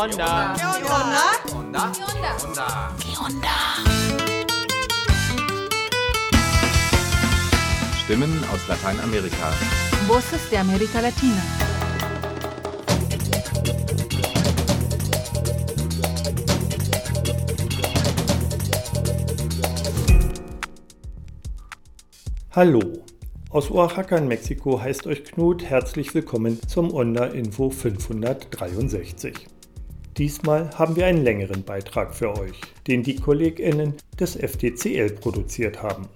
onda? ¿Qué onda? Onda. ¿Qué onda? Stimmen aus Lateinamerika. Voces de América Latina. Hallo, aus Oaxaca in Mexiko heißt euch Knut herzlich willkommen zum Onda Info 563. Diesmal haben wir einen längeren Beitrag für euch, den die KollegInnen des FDCL produziert haben.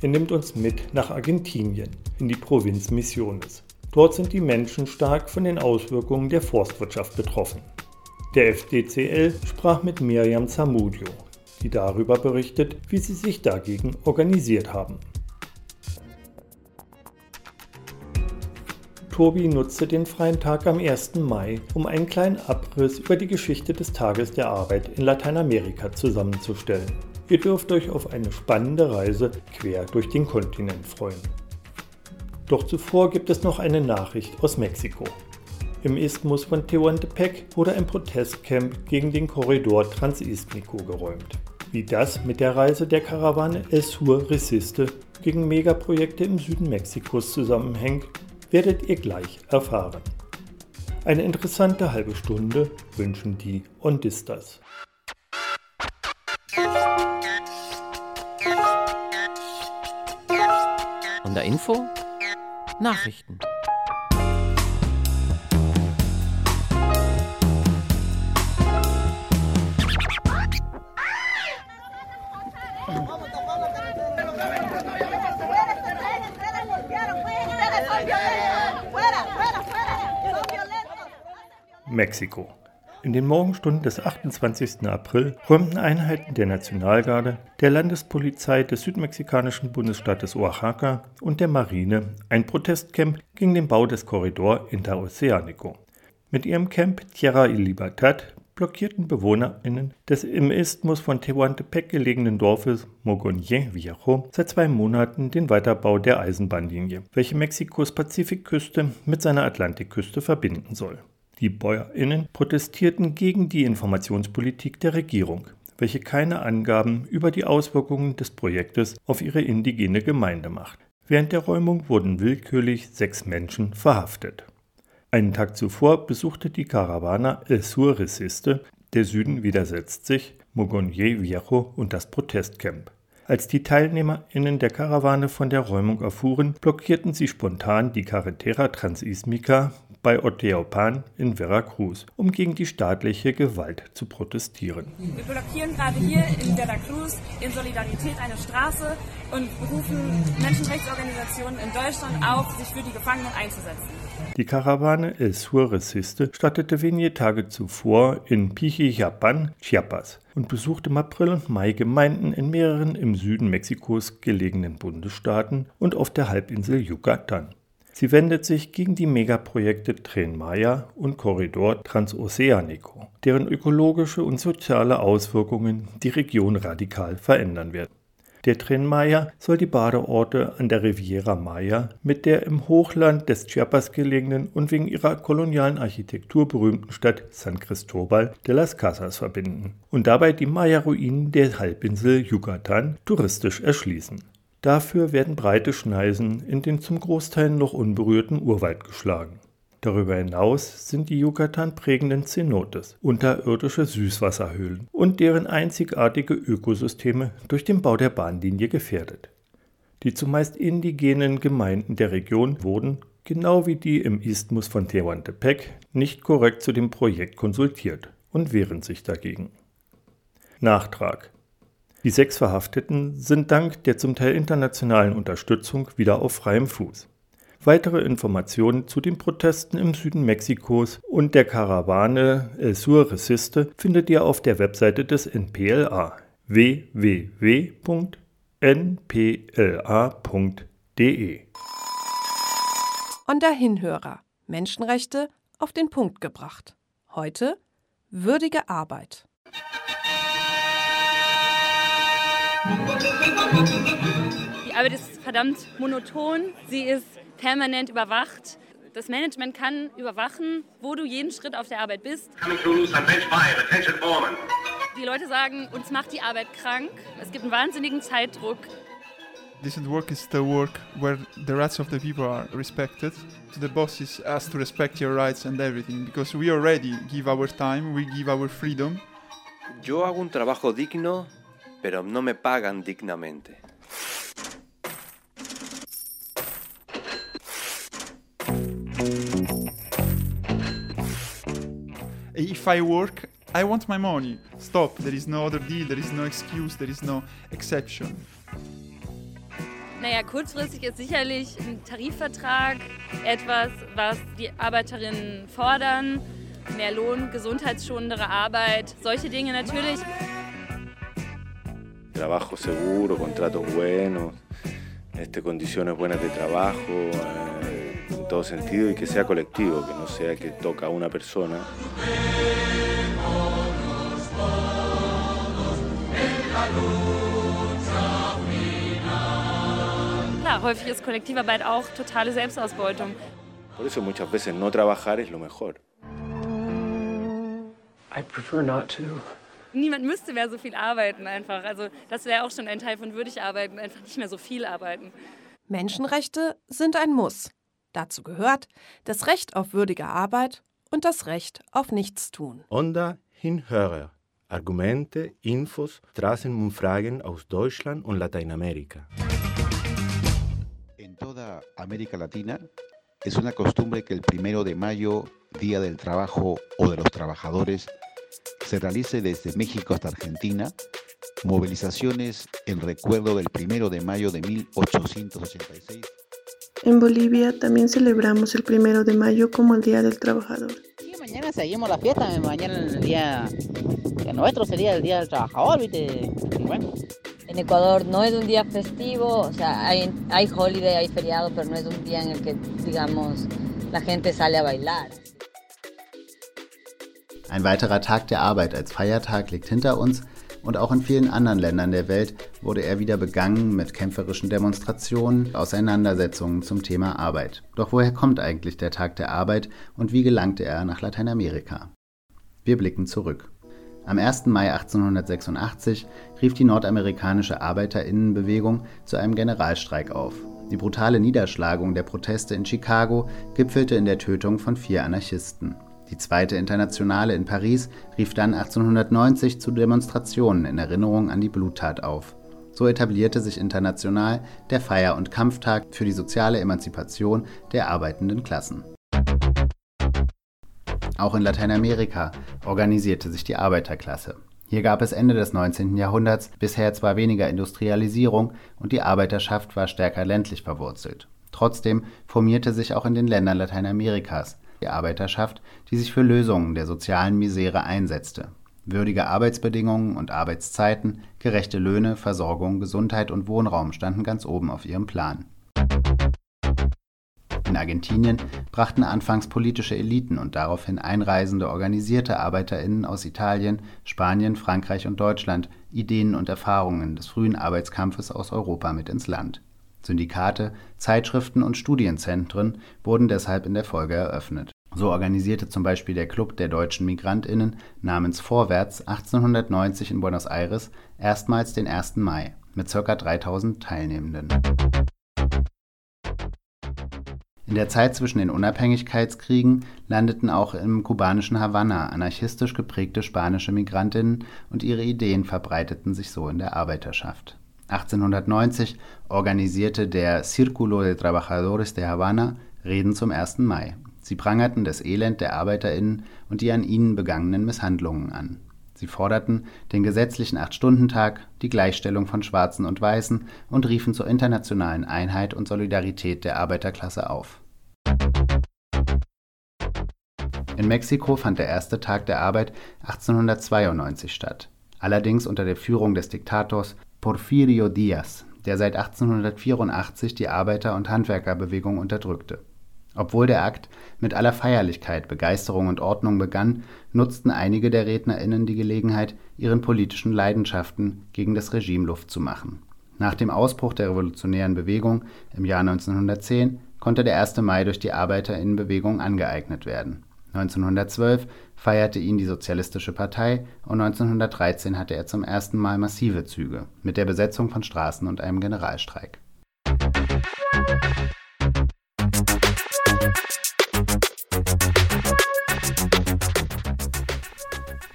Er nimmt uns mit nach Argentinien, in die Provinz Misiones. Dort sind die Menschen stark von den Auswirkungen der Forstwirtschaft betroffen. Der FDCL sprach mit Miriam Zamudio, die darüber berichtet, wie sie sich dagegen organisiert haben. Tobi nutzte den freien Tag am 1. Mai, um einen kleinen Abriss über die Geschichte des Tages der Arbeit in Lateinamerika zusammenzustellen. Ihr dürft euch auf eine spannende Reise quer durch den Kontinent freuen. Doch zuvor gibt es noch eine Nachricht aus Mexiko. Im Isthmus von Tehuantepec wurde ein Protestcamp gegen den Korridor Transistmico geräumt. Wie das mit der Reise der Karawane El Sur Resiste gegen Megaprojekte im Süden Mexikos zusammenhängt, werdet ihr gleich erfahren. Eine interessante halbe Stunde wünschen die Ondistas. Onda Info? Nachrichten. Mexiko. In den Morgenstunden des 28. April räumten Einheiten der Nationalgarde, der Landespolizei des südmexikanischen Bundesstaates Oaxaca und der Marine ein Protestcamp gegen den Bau des Korridor Interoceánico. Mit ihrem Camp Tierra y Libertad blockierten BewohnerInnen des im Isthmus von Tehuantepec gelegenen Dorfes Mogoñé Viejo seit zwei Monaten den Weiterbau der Eisenbahnlinie, welche Mexikos Pazifikküste mit seiner Atlantikküste verbinden soll. Die BäuerInnen protestierten gegen die Informationspolitik der Regierung, welche keine Angaben über die Auswirkungen des Projektes auf ihre indigene Gemeinde macht. Während der Räumung wurden willkürlich sechs Menschen verhaftet. Einen Tag zuvor besuchte die Caravana El Sur Resiste, der Süden widersetzt sich, Mogoñé Viejo und das Protestcamp. Als die TeilnehmerInnen der Karawane von der Räumung erfuhren, blockierten sie spontan die Carretera Transismica bei Oteopan in Veracruz, um gegen die staatliche Gewalt zu protestieren. Wir blockieren gerade hier in Veracruz in Solidarität eine Straße und berufen Menschenrechtsorganisationen in Deutschland auf, sich für die Gefangenen einzusetzen. Die Karawane El Sur Resiste startete wenige Tage zuvor in Pijijapan, Chiapas und besuchte im April und Mai Gemeinden in mehreren im Süden Mexikos gelegenen Bundesstaaten und auf der Halbinsel Yucatan. Sie wendet sich gegen die Megaprojekte Tren Maya und Korridor Transoceanico, deren ökologische und soziale Auswirkungen die Region radikal verändern werden. Der Tren Maya soll die Badeorte an der Riviera Maya mit der im Hochland des Chiapas gelegenen und wegen ihrer kolonialen Architektur berühmten Stadt San Cristobal de las Casas verbinden und dabei die Maya-Ruinen der Halbinsel Yucatan touristisch erschließen. Dafür werden breite Schneisen in den zum Großteil noch unberührten Urwald geschlagen. Darüber hinaus sind die Yucatan prägenden Cenotes, unterirdische Süßwasserhöhlen und deren einzigartige Ökosysteme durch den Bau der Bahnlinie gefährdet. Die zumeist indigenen Gemeinden der Region wurden, genau wie die im Isthmus von Tehuantepec, nicht korrekt zu dem Projekt konsultiert und wehren sich dagegen. Nachtrag die sechs Verhafteten sind dank der zum Teil internationalen Unterstützung wieder auf freiem Fuß. Weitere Informationen zu den Protesten im Süden Mexikos und der Karawane El Sur Resiste findet ihr auf der Webseite des NPLA www.npla.de. Und der Hinhörer. Menschenrechte auf den Punkt gebracht. Heute würdige Arbeit. Die Arbeit ist verdammt monoton, sie ist permanent überwacht. Das Management kann überwachen, wo du jeden Schritt auf der Arbeit bist. Die Leute sagen, uns macht die Arbeit krank. Es gibt einen wahnsinnigen Zeitdruck. Decent work is the work where the rights of the people are respected. So the bosses has to respect your rights and everything because we already give our time, we give our freedom. Yo hago un trabajo digno, pero no me pagan dignamente. If I work, I want my money. Stop. There is no other deal, there is no excuse, there is no exception. Naja, kurzfristig ist sicherlich ein Tarifvertrag etwas, was die Arbeiterinnen fordern. Mehr Lohn, gesundheitsschonendere Arbeit, solche Dinge natürlich. Trabajo seguro, contratos buenos, este, condiciones buenas de trabajo, eh, en todo sentido y que sea colectivo, que no sea que toca a una persona. Klar, häufig ist Kollektivarbeit auch totale Selbstausbeutung. Por eso muchas veces no trabajar es lo mejor. I prefer not to. Niemand müsste mehr so viel arbeiten einfach. Also das wäre auch schon ein Teil von würdig arbeiten, einfach nicht mehr so viel arbeiten. Menschenrechte sind ein Muss. Dazu gehört das Recht auf würdige Arbeit und das Recht auf Nichtstun. Onda Hinhörer. Argumente, Infos, Straßenumfragen aus Deutschland und Lateinamerika. En toda América Latina es una costumbre que el primero de mayo, Día del Trabajo o de los Trabajadores, se realice desde México hasta Argentina movilizaciones en recuerdo del primero de mayo de 1886. En Bolivia también celebramos el primero de mayo como el Día del Trabajador. Sí, mañana seguimos la fiesta, mañana el día que nuestro sería el Día del Trabajador, ¿viste? Bueno. En Ecuador no es un día festivo, o sea, hay, hay holiday, hay feriado, pero no es un día en el que, digamos, la gente sale a bailar. Ein weiterer Tag der Arbeit als Feiertag liegt hinter uns und auch in vielen anderen Ländern der Welt wurde er wieder begangen mit kämpferischen Demonstrationen, Auseinandersetzungen zum Thema Arbeit. Doch woher kommt eigentlich der Tag der Arbeit und wie gelangte er nach Lateinamerika? Wir blicken zurück. Am 1. Mai 1886 rief die nordamerikanische Arbeiterinnenbewegung zu einem Generalstreik auf. Die brutale Niederschlagung der Proteste in Chicago gipfelte in der Tötung von vier Anarchisten. Die Zweite Internationale in Paris rief dann 1890 zu Demonstrationen in Erinnerung an die Bluttat auf. So etablierte sich international der Feier- und Kampftag für die soziale Emanzipation der arbeitenden Klassen. Auch in Lateinamerika organisierte sich die Arbeiterklasse. Hier gab es Ende des 19. Jahrhunderts bisher zwar weniger Industrialisierung und die Arbeiterschaft war stärker ländlich verwurzelt. Trotzdem formierte sich auch in den Ländern Lateinamerikas die Arbeiterschaft, die sich für Lösungen der sozialen Misere einsetzte. Würdige Arbeitsbedingungen und Arbeitszeiten, gerechte Löhne, Versorgung, Gesundheit und Wohnraum standen ganz oben auf ihrem Plan. In Argentinien brachten anfangs politische Eliten und daraufhin einreisende organisierte Arbeiterinnen aus Italien, Spanien, Frankreich und Deutschland Ideen und Erfahrungen des frühen Arbeitskampfes aus Europa mit ins Land. Syndikate, Zeitschriften und Studienzentren wurden deshalb in der Folge eröffnet. So organisierte zum Beispiel der Club der deutschen Migrantinnen namens Vorwärts 1890 in Buenos Aires erstmals den 1. Mai mit ca. 3000 Teilnehmenden. In der Zeit zwischen den Unabhängigkeitskriegen landeten auch im kubanischen Havanna anarchistisch geprägte spanische Migrantinnen und ihre Ideen verbreiteten sich so in der Arbeiterschaft. 1890 organisierte der Círculo de Trabajadores de Havana Reden zum 1. Mai. Sie prangerten das Elend der ArbeiterInnen und die an ihnen begangenen Misshandlungen an. Sie forderten den gesetzlichen Acht-Stunden-Tag, die Gleichstellung von Schwarzen und Weißen und riefen zur internationalen Einheit und Solidarität der Arbeiterklasse auf. In Mexiko fand der erste Tag der Arbeit 1892 statt, allerdings unter der Führung des Diktators Porfirio Díaz, der seit 1884 die Arbeiter- und Handwerkerbewegung unterdrückte. Obwohl der Akt mit aller Feierlichkeit, Begeisterung und Ordnung begann, nutzten einige der RednerInnen die Gelegenheit, ihren politischen Leidenschaften gegen das Regime Luft zu machen. Nach dem Ausbruch der revolutionären Bewegung im Jahr 1910 konnte der 1. Mai durch die Arbeiterinnenbewegung angeeignet werden. 1912 feierte ihn die Sozialistische Partei und 1913 hatte er zum ersten Mal massive Züge mit der Besetzung von Straßen und einem Generalstreik.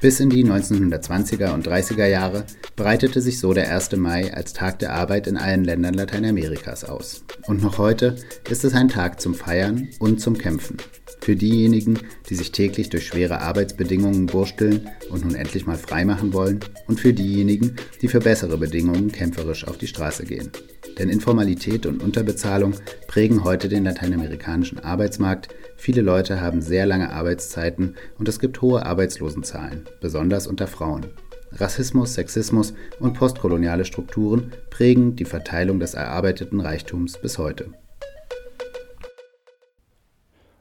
Bis in die 1920er und 30er Jahre breitete sich so der 1. Mai als Tag der Arbeit in allen Ländern Lateinamerikas aus. Und noch heute ist es ein Tag zum Feiern und zum Kämpfen. Für diejenigen, die sich täglich durch schwere Arbeitsbedingungen wursteln und nun endlich mal freimachen wollen, und für diejenigen, die für bessere Bedingungen kämpferisch auf die Straße gehen. Denn Informalität und Unterbezahlung prägen heute den lateinamerikanischen Arbeitsmarkt. Viele Leute haben sehr lange Arbeitszeiten und es gibt hohe Arbeitslosenzahlen, besonders unter Frauen. Rassismus, Sexismus und postkoloniale Strukturen prägen die Verteilung des erarbeiteten Reichtums bis heute.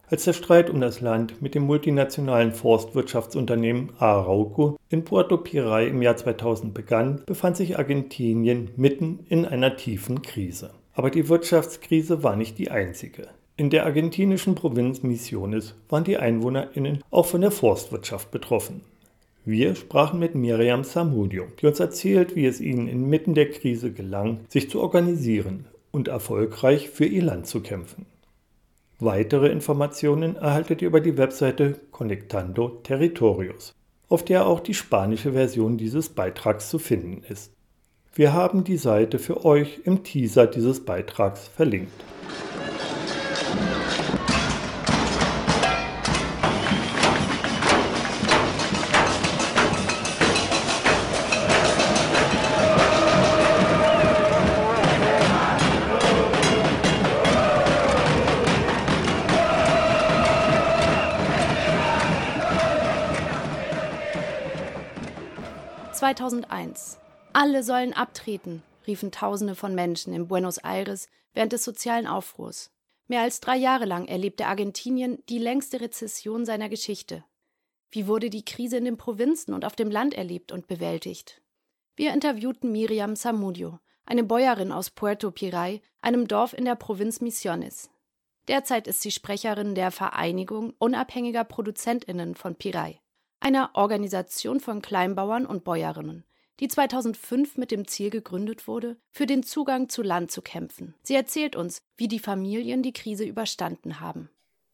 Als der Streit um das Land mit dem multinationalen Forstwirtschaftsunternehmen Arauco in Puerto Piray im Jahr 2000 begann, befand sich Argentinien mitten in einer tiefen Krise. Aber die Wirtschaftskrise war nicht die einzige. In der argentinischen Provinz Misiones waren die EinwohnerInnen auch von der Forstwirtschaft betroffen. Wir sprachen mit Miriam Samudio, die uns erzählt, wie es ihnen inmitten der Krise gelang, sich zu organisieren und erfolgreich für ihr Land zu kämpfen. Weitere Informationen erhaltet ihr über die Webseite Conectando Territorios, auf der auch die spanische Version dieses Beitrags zu finden ist. Wir haben die Seite für euch im Teaser dieses Beitrags verlinkt. 2001. Alle sollen abtreten, riefen Tausende von Menschen in Buenos Aires während des sozialen Aufruhrs. Mehr als drei Jahre lang erlebte Argentinien die längste Rezession seiner Geschichte. Wie wurde die Krise in den Provinzen und auf dem Land erlebt und bewältigt? Wir interviewten Miriam Samudio, eine Bäuerin aus Puerto Piray, einem Dorf in der Provinz Misiones. Derzeit ist sie Sprecherin der Vereinigung unabhängiger Produzentinnen von Piray einer Organisation von Kleinbauern und Bäuerinnen, die 2005 mit dem Ziel gegründet wurde, für den Zugang zu Land zu kämpfen. Sie erzählt uns, wie die Familien die Krise überstanden haben.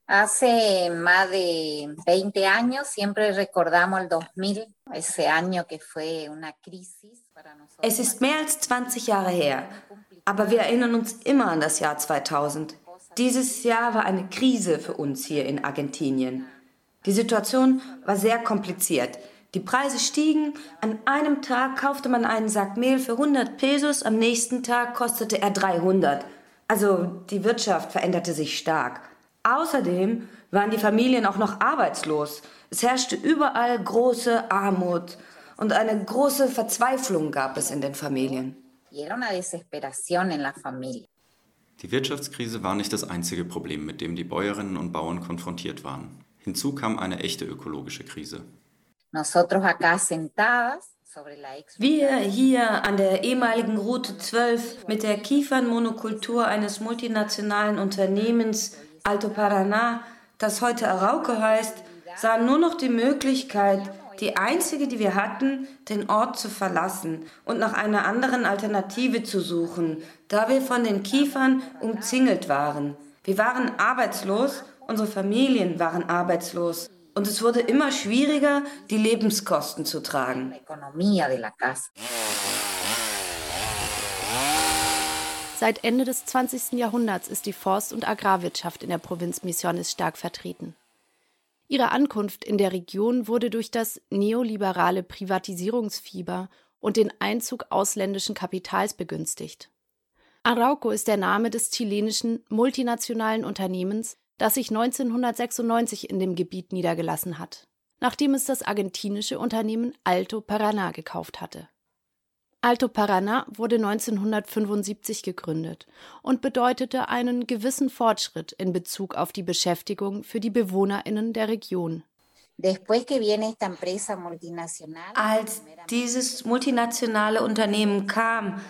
Hace más de 20 años siempre recordamos el 2000, ese año que fue una crisis para nosotros. Es ist mehr als 20 Jahre her, aber wir erinnern uns immer an das Jahr 2000. Dieses Jahr war eine Krise für uns hier in Argentinien. Die Situation war sehr kompliziert. Die Preise stiegen. An einem Tag kaufte man einen Sack Mehl für 100 Pesos, am nächsten Tag kostete er 300. Also die Wirtschaft veränderte sich stark. Außerdem waren die Familien auch noch arbeitslos. Es herrschte überall große Armut und eine große Verzweiflung gab es in den Familien. Die Wirtschaftskrise war nicht das einzige Problem, mit dem die Bäuerinnen und Bauern konfrontiert waren. Hinzu kam eine echte ökologische Krise. Wir hier an der ehemaligen Route 12 mit der Kiefernmonokultur eines multinationalen Unternehmens Alto Paraná, das heute Arauco heißt, sahen nur noch die Möglichkeit, die einzige, die wir hatten, den Ort zu verlassen und nach einer anderen Alternative zu suchen, da wir von den Kiefern umzingelt waren. Wir waren arbeitslos Unsere Familien waren arbeitslos und es wurde immer schwieriger, die Lebenskosten zu tragen. Seit Ende des 20. Jahrhunderts ist die Forst- und Agrarwirtschaft in der Provinz Misiones stark vertreten. Ihre Ankunft in der Region wurde durch das neoliberale Privatisierungsfieber und den Einzug ausländischen Kapitals begünstigt. Arauco ist der Name des chilenischen multinationalen Unternehmens, das sich 1996 in dem Gebiet niedergelassen hat, nachdem es das argentinische Unternehmen Alto Paraná gekauft hatte. Alto Paraná wurde 1975 gegründet und bedeutete einen gewissen Fortschritt in Bezug auf die Beschäftigung für die Bewohnerinnen der Region. Als dieses multinationale Unternehmen kam,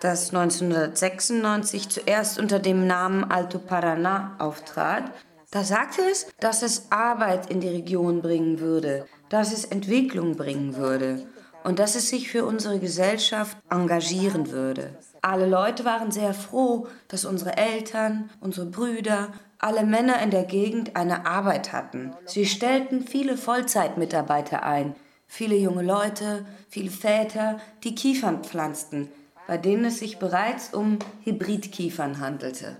das 1996 zuerst unter dem Namen Alto Paraná auftrat, da sagte es, dass es Arbeit in die Region bringen würde, dass es Entwicklung bringen würde und dass es sich für unsere Gesellschaft engagieren würde. Alle Leute waren sehr froh, dass unsere Eltern, unsere Brüder, alle Männer in der Gegend eine Arbeit hatten. Sie stellten viele Vollzeitmitarbeiter ein, viele junge Leute, viele Väter, die Kiefern pflanzten, bei denen es sich bereits um Hybridkiefern handelte.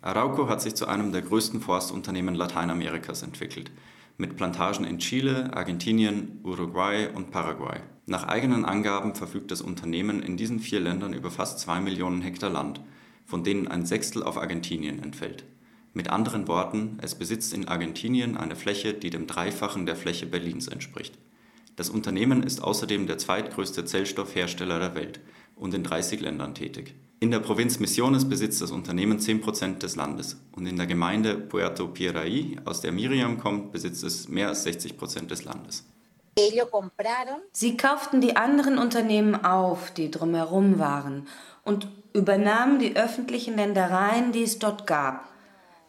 Arauco hat sich zu einem der größten Forstunternehmen Lateinamerikas entwickelt, mit Plantagen in Chile, Argentinien, Uruguay und Paraguay. Nach eigenen Angaben verfügt das Unternehmen in diesen vier Ländern über fast zwei Millionen Hektar Land, von denen ein Sechstel auf Argentinien entfällt. Mit anderen Worten, es besitzt in Argentinien eine Fläche, die dem Dreifachen der Fläche Berlins entspricht. Das Unternehmen ist außerdem der zweitgrößte Zellstoffhersteller der Welt und in 30 Ländern tätig. In der Provinz Misiones besitzt das Unternehmen 10% des Landes und in der Gemeinde Puerto Piray, aus der Miriam kommt, besitzt es mehr als 60% des Landes. Sie kauften die anderen Unternehmen auf, die drumherum waren, und übernahmen die öffentlichen Ländereien, die es dort gab.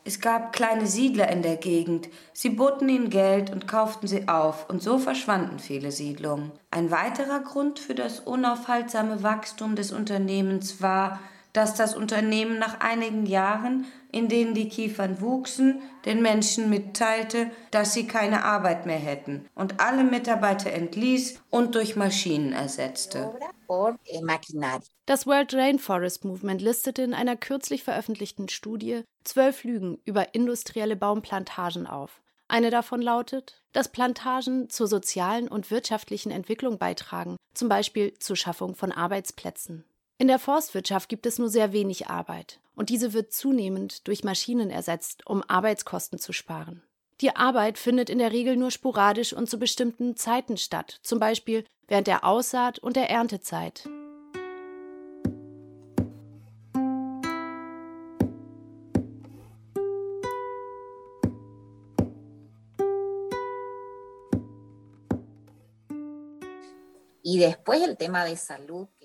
Es gab kleine Siedler in der Gegend. Sie boten ihnen Geld und kauften sie auf, und so verschwanden viele Siedlungen. Ein weiterer Grund für das unaufhaltsame Wachstum des Unternehmens war, dass das Unternehmen nach einigen Jahren, in denen die Kiefern wuchsen, den Menschen mitteilte, dass sie keine Arbeit mehr hätten und alle Mitarbeiter entließ und durch Maschinen ersetzte. Das World Rainforest Movement listete in einer kürzlich veröffentlichten Studie zwölf Lügen über industrielle Baumplantagen auf. Eine davon lautet, dass Plantagen zur sozialen und wirtschaftlichen Entwicklung beitragen, zum Beispiel zur Schaffung von Arbeitsplätzen. In der Forstwirtschaft gibt es nur sehr wenig Arbeit und diese wird zunehmend durch Maschinen ersetzt, um Arbeitskosten zu sparen. Die Arbeit findet in der Regel nur sporadisch und zu bestimmten Zeiten statt, zum Beispiel während der Aussaat und der Erntezeit.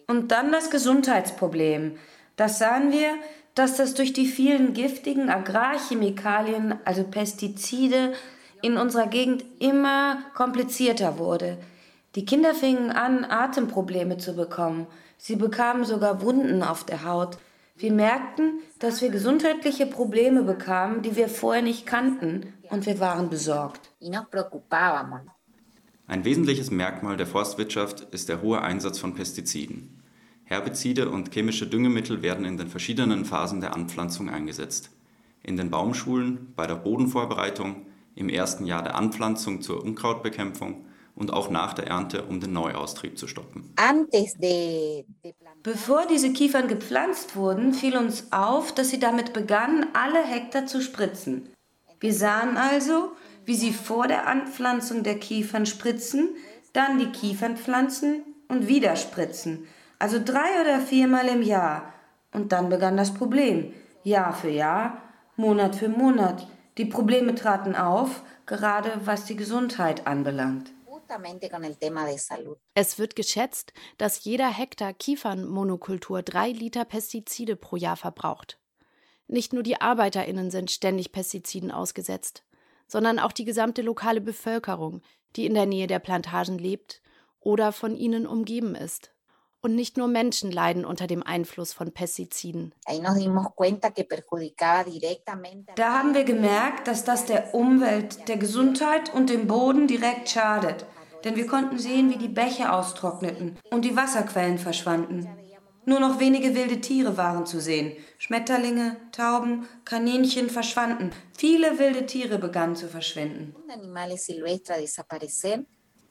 Und dann das Gesundheitsproblem. Das sahen wir, dass das durch die vielen giftigen Agrarchemikalien, also Pestizide, in unserer Gegend immer komplizierter wurde. Die Kinder fingen an, Atemprobleme zu bekommen. Sie bekamen sogar Wunden auf der Haut. Wir merkten, dass wir gesundheitliche Probleme bekamen, die wir vorher nicht kannten, und wir waren besorgt. Ein wesentliches Merkmal der Forstwirtschaft ist der hohe Einsatz von Pestiziden. Herbizide und chemische Düngemittel werden in den verschiedenen Phasen der Anpflanzung eingesetzt. In den Baumschulen, bei der Bodenvorbereitung, im ersten Jahr der Anpflanzung zur Unkrautbekämpfung und auch nach der Ernte, um den Neuaustrieb zu stoppen. Bevor diese Kiefern gepflanzt wurden, fiel uns auf, dass sie damit begannen, alle Hektar zu spritzen. Wir sahen also, wie sie vor der Anpflanzung der Kiefern spritzen, dann die Kiefern pflanzen und wieder spritzen. Also drei oder viermal im Jahr. Und dann begann das Problem. Jahr für Jahr, Monat für Monat. Die Probleme traten auf, gerade was die Gesundheit anbelangt. Es wird geschätzt, dass jeder Hektar Kiefernmonokultur drei Liter Pestizide pro Jahr verbraucht. Nicht nur die ArbeiterInnen sind ständig Pestiziden ausgesetzt sondern auch die gesamte lokale Bevölkerung, die in der Nähe der Plantagen lebt oder von ihnen umgeben ist. Und nicht nur Menschen leiden unter dem Einfluss von Pestiziden. Da haben wir gemerkt, dass das der Umwelt, der Gesundheit und dem Boden direkt schadet. Denn wir konnten sehen, wie die Bäche austrockneten und die Wasserquellen verschwanden. Nur noch wenige wilde Tiere waren zu sehen. Schmetterlinge, Tauben, Kaninchen verschwanden. Viele wilde Tiere begannen zu verschwinden.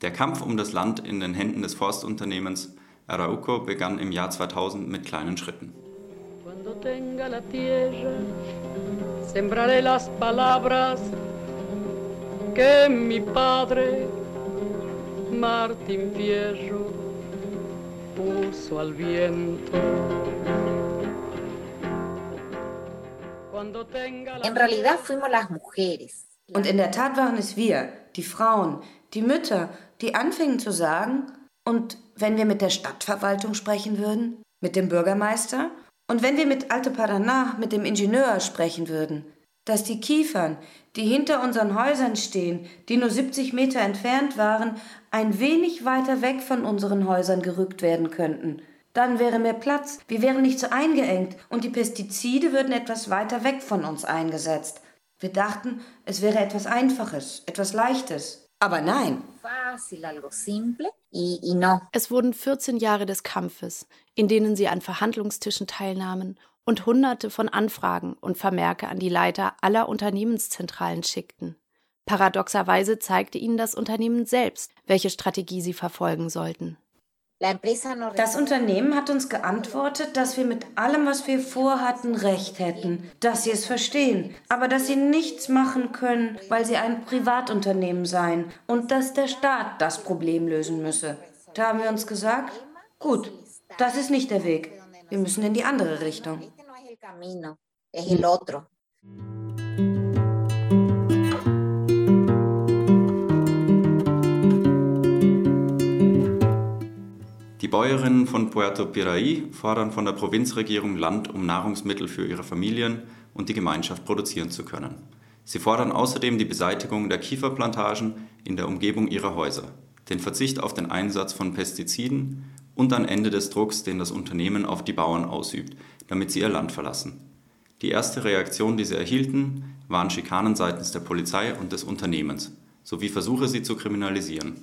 Der Kampf um das Land in den Händen des Forstunternehmens Arauco begann im Jahr 2000 mit kleinen Schritten. Und in der Tat waren es wir, die Frauen, die Mütter, die anfingen zu sagen, Und wenn wir mit der Stadtverwaltung sprechen würden? Mit dem Bürgermeister? Und wenn wir mit Alte Paraná, mit dem Ingenieur sprechen würden? Dass die Kiefern, die hinter unseren Häusern stehen, die nur 70 Meter entfernt waren, ein wenig weiter weg von unseren Häusern gerückt werden könnten. Dann wäre mehr Platz, wir wären nicht so eingeengt und die Pestizide würden etwas weiter weg von uns eingesetzt. Wir dachten, es wäre etwas Einfaches, etwas Leichtes. Aber nein. Es wurden 14 Jahre des Kampfes, in denen sie an Verhandlungstischen teilnahmen und Hunderte von Anfragen und Vermerke an die Leiter aller Unternehmenszentralen schickten. Paradoxerweise zeigte ihnen das Unternehmen selbst, welche Strategie sie verfolgen sollten. Das Unternehmen hat uns geantwortet, dass wir mit allem, was wir vorhatten, recht hätten, dass sie es verstehen, aber dass sie nichts machen können, weil sie ein Privatunternehmen seien und dass der Staat das Problem lösen müsse. Da haben wir uns gesagt, gut, das ist nicht der Weg. Wir müssen in die andere Richtung. Bäuerinnen von Puerto Piraí fordern von der Provinzregierung Land, um Nahrungsmittel für ihre Familien und die Gemeinschaft produzieren zu können. Sie fordern außerdem die Beseitigung der Kieferplantagen in der Umgebung ihrer Häuser, den Verzicht auf den Einsatz von Pestiziden und ein Ende des Drucks, den das Unternehmen auf die Bauern ausübt, damit sie ihr Land verlassen. Die erste Reaktion, die sie erhielten, waren Schikanen seitens der Polizei und des Unternehmens, sowie Versuche, sie zu kriminalisieren.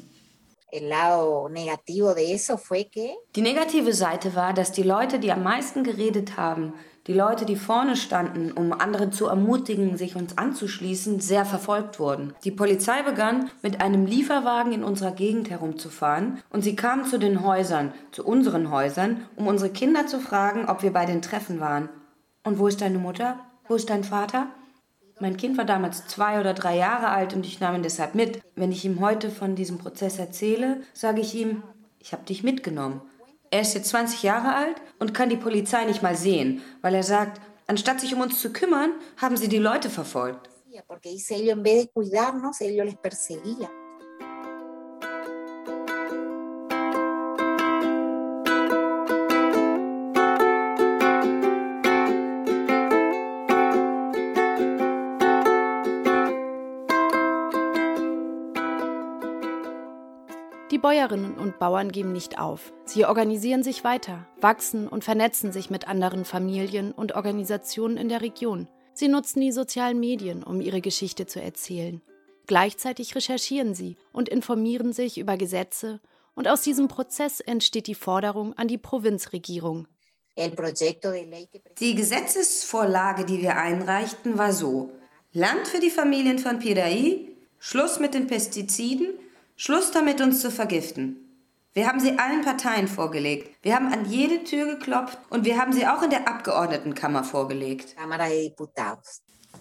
Die negative Seite war, dass die Leute, die am meisten geredet haben, die Leute, die vorne standen, um andere zu ermutigen, sich uns anzuschließen, sehr verfolgt wurden. Die Polizei begann, mit einem Lieferwagen in unserer Gegend herumzufahren und sie kam zu den Häusern, zu unseren Häusern, um unsere Kinder zu fragen, ob wir bei den Treffen waren. Und wo ist deine Mutter? Wo ist dein Vater? Mein Kind war damals zwei oder drei Jahre alt und ich nahm ihn deshalb mit. Wenn ich ihm heute von diesem Prozess erzähle, sage ich ihm, ich habe dich mitgenommen. Er ist jetzt 20 Jahre alt und kann die Polizei nicht mal sehen, weil er sagt, anstatt sich um uns zu kümmern, haben sie die Leute verfolgt. Bäuerinnen und Bauern geben nicht auf. Sie organisieren sich weiter, wachsen und vernetzen sich mit anderen Familien und Organisationen in der Region. Sie nutzen die sozialen Medien, um ihre Geschichte zu erzählen. Gleichzeitig recherchieren sie und informieren sich über Gesetze, und aus diesem Prozess entsteht die Forderung an die Provinzregierung. Die Gesetzesvorlage, die wir einreichten, war so: Land für die Familien von Piraí, Schluss mit den Pestiziden Schluss damit, uns zu vergiften. Wir haben sie allen Parteien vorgelegt. Wir haben an jede Tür geklopft und wir haben sie auch in der Abgeordnetenkammer vorgelegt.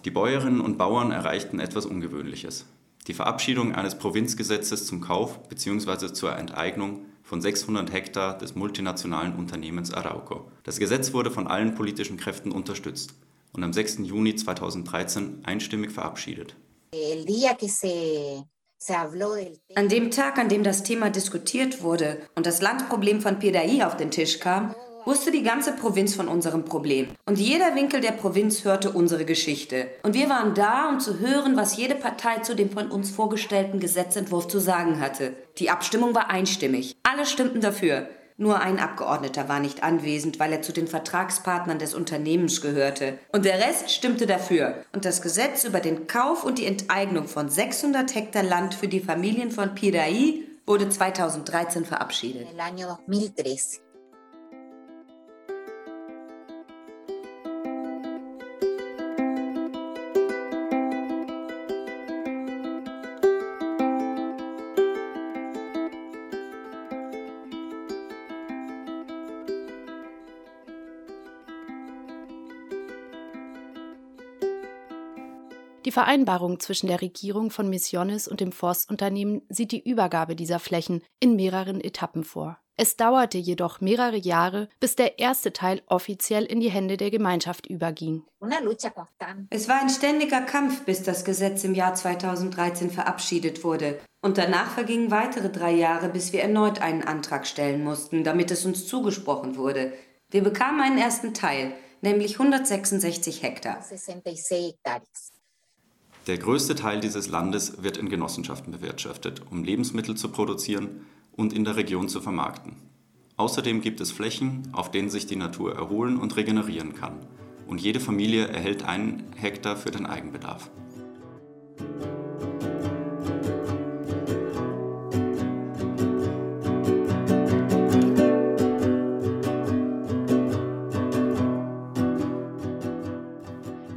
Die Bäuerinnen und Bauern erreichten etwas Ungewöhnliches. Die Verabschiedung eines Provinzgesetzes zum Kauf bzw. zur Enteignung von 600 Hektar des multinationalen Unternehmens Arauco. Das Gesetz wurde von allen politischen Kräften unterstützt und am 6. Juni 2013 einstimmig verabschiedet. El día que se an dem Tag, an dem das Thema diskutiert wurde und das Landproblem von Pidai auf den Tisch kam, wusste die ganze Provinz von unserem Problem. Und jeder Winkel der Provinz hörte unsere Geschichte. Und wir waren da, um zu hören, was jede Partei zu dem von uns vorgestellten Gesetzentwurf zu sagen hatte. Die Abstimmung war einstimmig. Alle stimmten dafür. Nur ein Abgeordneter war nicht anwesend, weil er zu den Vertragspartnern des Unternehmens gehörte. Und der Rest stimmte dafür. Und das Gesetz über den Kauf und die Enteignung von 600 Hektar Land für die Familien von Piraí wurde 2013 verabschiedet. Die Vereinbarung zwischen der Regierung von Misiones und dem Forstunternehmen sieht die Übergabe dieser Flächen in mehreren Etappen vor. Es dauerte jedoch mehrere Jahre, bis der erste Teil offiziell in die Hände der Gemeinschaft überging. Es war ein ständiger Kampf, bis das Gesetz im Jahr 2013 verabschiedet wurde. Und danach vergingen weitere drei Jahre, bis wir erneut einen Antrag stellen mussten, damit es uns zugesprochen wurde. Wir bekamen einen ersten Teil, nämlich 166 Hektar. Der größte Teil dieses Landes wird in Genossenschaften bewirtschaftet, um Lebensmittel zu produzieren und in der Region zu vermarkten. Außerdem gibt es Flächen, auf denen sich die Natur erholen und regenerieren kann. Und jede Familie erhält einen Hektar für den Eigenbedarf.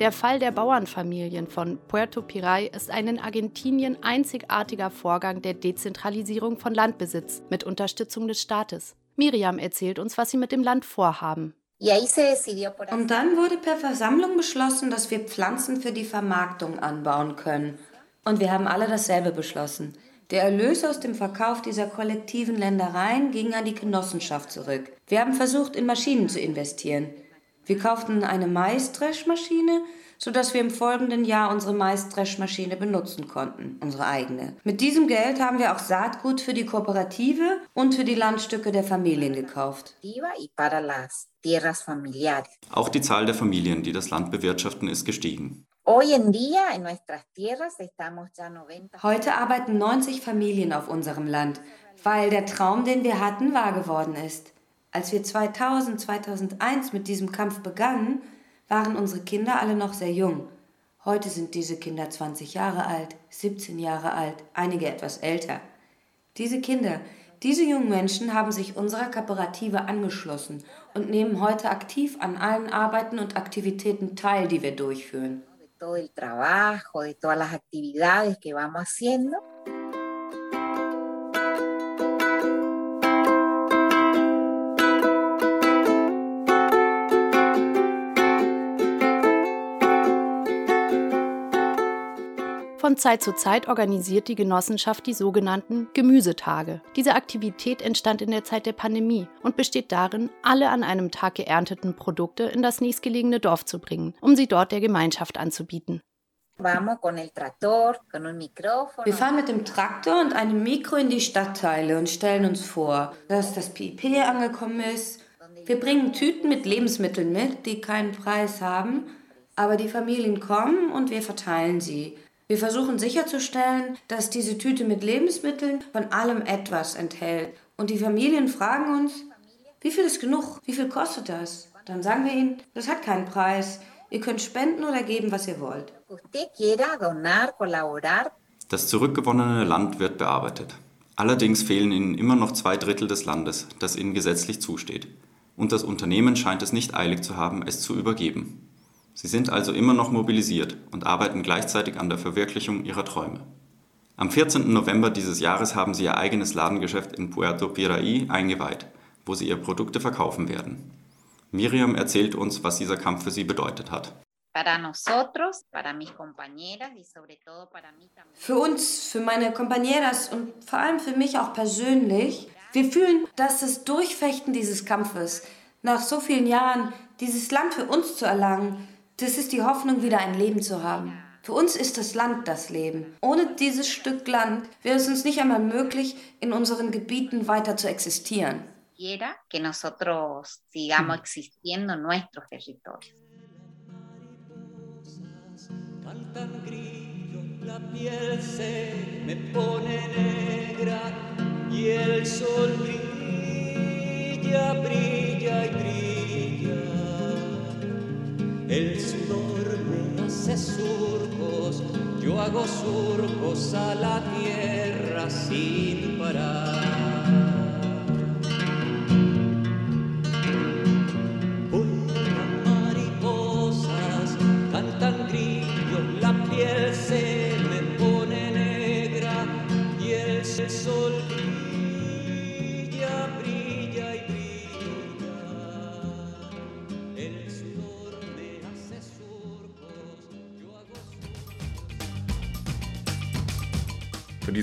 Der Fall der Bauernfamilien von Puerto Piray ist ein in Argentinien einzigartiger Vorgang der Dezentralisierung von Landbesitz mit Unterstützung des Staates. Miriam erzählt uns, was sie mit dem Land vorhaben. Und dann wurde per Versammlung beschlossen, dass wir Pflanzen für die Vermarktung anbauen können. Und wir haben alle dasselbe beschlossen. Der Erlös aus dem Verkauf dieser kollektiven Ländereien ging an die Genossenschaft zurück. Wir haben versucht, in Maschinen zu investieren. Wir kauften eine Maisdreschmaschine, sodass wir im folgenden Jahr unsere Maisdreschmaschine benutzen konnten, unsere eigene. Mit diesem Geld haben wir auch Saatgut für die Kooperative und für die Landstücke der Familien gekauft. Auch die Zahl der Familien, die das Land bewirtschaften, ist gestiegen. Heute arbeiten 90 Familien auf unserem Land, weil der Traum, den wir hatten, wahr geworden ist. Als wir 2000, 2001 mit diesem Kampf begannen, waren unsere Kinder alle noch sehr jung. Heute sind diese Kinder 20 Jahre alt, 17 Jahre alt, einige etwas älter. Diese Kinder, diese jungen Menschen haben sich unserer Kooperative angeschlossen und nehmen heute aktiv an allen Arbeiten und Aktivitäten teil, die wir durchführen. todo el trabajo, de todas las actividades que vamos haciendo. Von Zeit zu Zeit organisiert die Genossenschaft die sogenannten Gemüsetage. Diese Aktivität entstand in der Zeit der Pandemie und besteht darin, alle an einem Tag geernteten Produkte in das nächstgelegene Dorf zu bringen, um sie dort der Gemeinschaft anzubieten. Wir fahren mit dem Traktor und einem Mikro in die Stadtteile und stellen uns vor, dass das PIP angekommen ist. Wir bringen Tüten mit Lebensmitteln mit, die keinen Preis haben, aber die Familien kommen und wir verteilen sie. Wir versuchen sicherzustellen, dass diese Tüte mit Lebensmitteln von allem etwas enthält. Und die Familien fragen uns, wie viel ist genug? Wie viel kostet das? Dann sagen wir ihnen, das hat keinen Preis. Ihr könnt spenden oder geben, was ihr wollt. Das zurückgewonnene Land wird bearbeitet. Allerdings fehlen ihnen immer noch zwei Drittel des Landes, das ihnen gesetzlich zusteht. Und das Unternehmen scheint es nicht eilig zu haben, es zu übergeben. Sie sind also immer noch mobilisiert und arbeiten gleichzeitig an der Verwirklichung ihrer Träume. Am 14. November dieses Jahres haben sie ihr eigenes Ladengeschäft in Puerto Piraí eingeweiht, wo sie ihre Produkte verkaufen werden. Miriam erzählt uns, was dieser Kampf für sie bedeutet hat. Für uns, für meine Compañeras und vor allem für mich auch persönlich, wir fühlen, dass das Durchfechten dieses Kampfes nach so vielen Jahren dieses Land für uns zu erlangen, das ist die Hoffnung, wieder ein Leben zu haben. Für uns ist das Land das Leben. Ohne dieses Stück Land wäre es uns nicht einmal möglich, in unseren Gebieten weiter zu existieren. Quiera que nosotros sigamos existiendo en nuestros territorios. La piel se me pone negra y el sol brilla, brilla y brilla. El sudor me hace surcos, yo hago surcos a la tierra sin parar.